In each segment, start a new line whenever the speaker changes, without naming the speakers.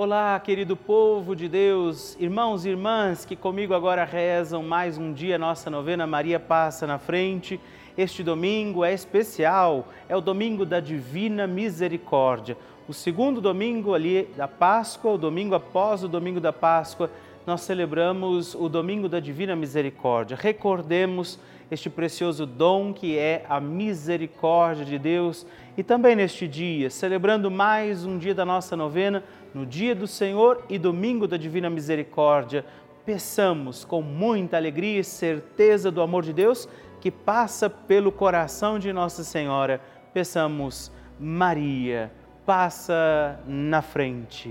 Olá, querido povo de Deus, irmãos e irmãs que comigo agora rezam mais um dia nossa novena Maria Passa na Frente. Este domingo é especial, é o domingo da Divina Misericórdia. O segundo domingo ali da Páscoa, o domingo após o domingo da Páscoa, nós celebramos o domingo da Divina Misericórdia. Recordemos este precioso dom que é a misericórdia de Deus e também neste dia, celebrando mais um dia da nossa novena, no dia do Senhor e domingo da Divina Misericórdia, peçamos com muita alegria e certeza do amor de Deus que passa pelo coração de Nossa Senhora. Peçamos, Maria, passa na frente.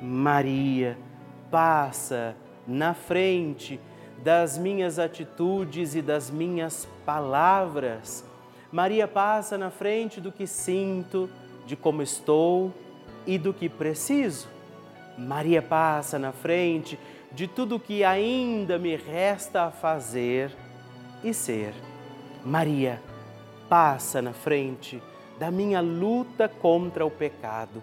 Maria passa na frente das minhas atitudes e das minhas palavras. Maria passa na frente do que sinto, de como estou e do que preciso. Maria passa na frente de tudo que ainda me resta a fazer e ser. Maria passa na frente da minha luta contra o pecado.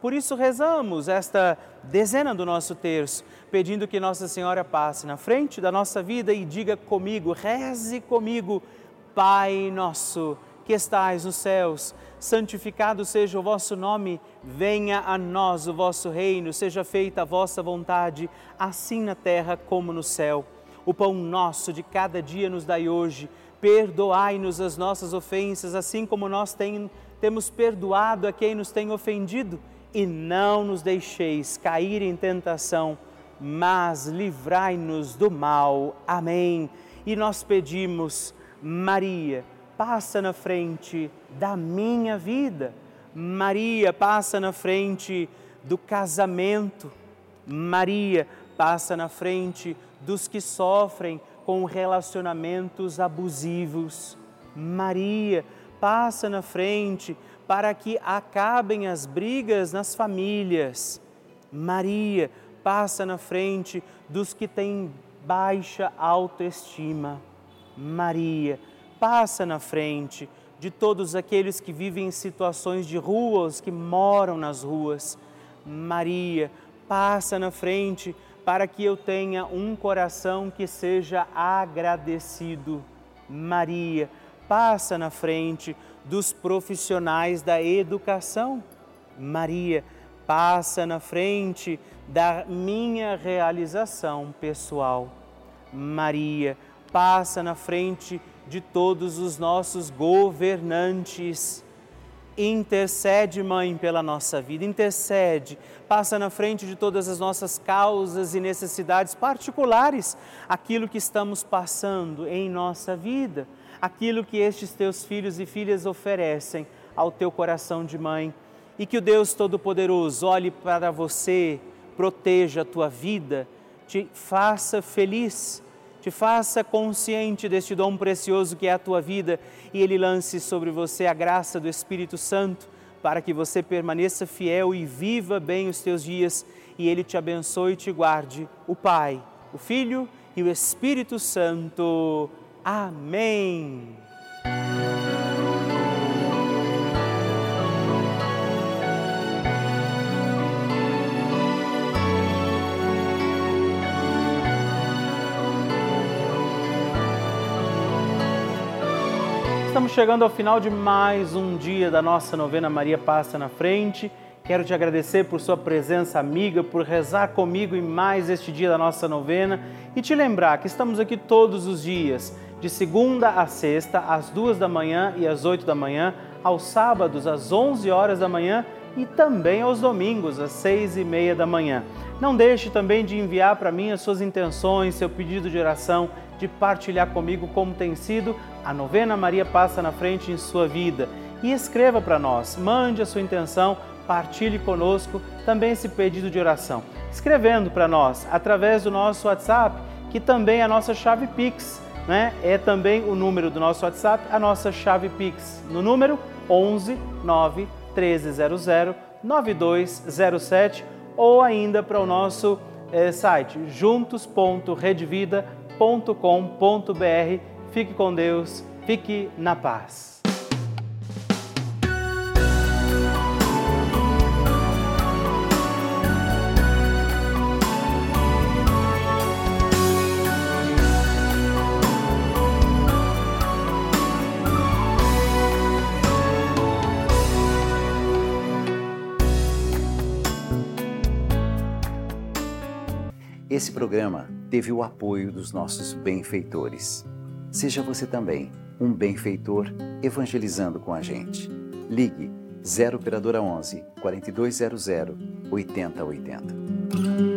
Por isso rezamos esta dezena do nosso terço, pedindo que Nossa Senhora passe na frente da nossa vida e diga comigo, reze comigo, Pai nosso que estais nos céus, santificado seja o vosso nome, venha a nós o vosso reino, seja feita a vossa vontade, assim na terra como no céu. O pão nosso de cada dia nos dai hoje, perdoai-nos as nossas ofensas, assim como nós tem, temos perdoado a quem nos tem ofendido, e não nos deixeis cair em tentação, mas livrai-nos do mal. Amém. E nós pedimos, Maria, passa na frente da minha vida. Maria passa na frente do casamento. Maria passa na frente dos que sofrem com relacionamentos abusivos. Maria passa na frente para que acabem as brigas nas famílias. Maria passa na frente dos que têm baixa autoestima. Maria passa na frente de todos aqueles que vivem em situações de ruas, que moram nas ruas. Maria, passa na frente para que eu tenha um coração que seja agradecido. Maria, passa na frente dos profissionais da educação. Maria, passa na frente da minha realização pessoal. Maria, passa na frente de todos os nossos governantes. Intercede, Mãe, pela nossa vida, intercede, passa na frente de todas as nossas causas e necessidades particulares, aquilo que estamos passando em nossa vida, aquilo que estes teus filhos e filhas oferecem ao teu coração de mãe. E que o Deus Todo-Poderoso olhe para você, proteja a tua vida, te faça feliz te faça consciente deste dom precioso que é a tua vida e ele lance sobre você a graça do Espírito Santo para que você permaneça fiel e viva bem os teus dias e ele te abençoe e te guarde, o Pai, o Filho e o Espírito Santo. Amém. estamos chegando ao final de mais um dia da nossa novena Maria Passa na Frente. Quero te agradecer por sua presença amiga, por rezar comigo em mais este dia da nossa novena e te lembrar que estamos aqui todos os dias, de segunda a sexta, às duas da manhã e às oito da manhã, aos sábados às onze horas da manhã e também aos domingos às seis e meia da manhã. Não deixe também de enviar para mim as suas intenções, seu pedido de oração, de partilhar comigo como tem sido a novena Maria Passa na Frente em sua vida. E escreva para nós, mande a sua intenção, partilhe conosco também esse pedido de oração. Escrevendo para nós através do nosso WhatsApp, que também é a nossa chave Pix, né? É também o número do nosso WhatsApp, a nossa chave Pix, no número 11 9 1300 9207 ou ainda para o nosso é, site juntos.redvida.com.br. Fique com Deus, fique na paz.
Esse programa teve o apoio dos nossos benfeitores. Seja você também um benfeitor evangelizando com a gente. Ligue 0 operadora 11 4200 8080.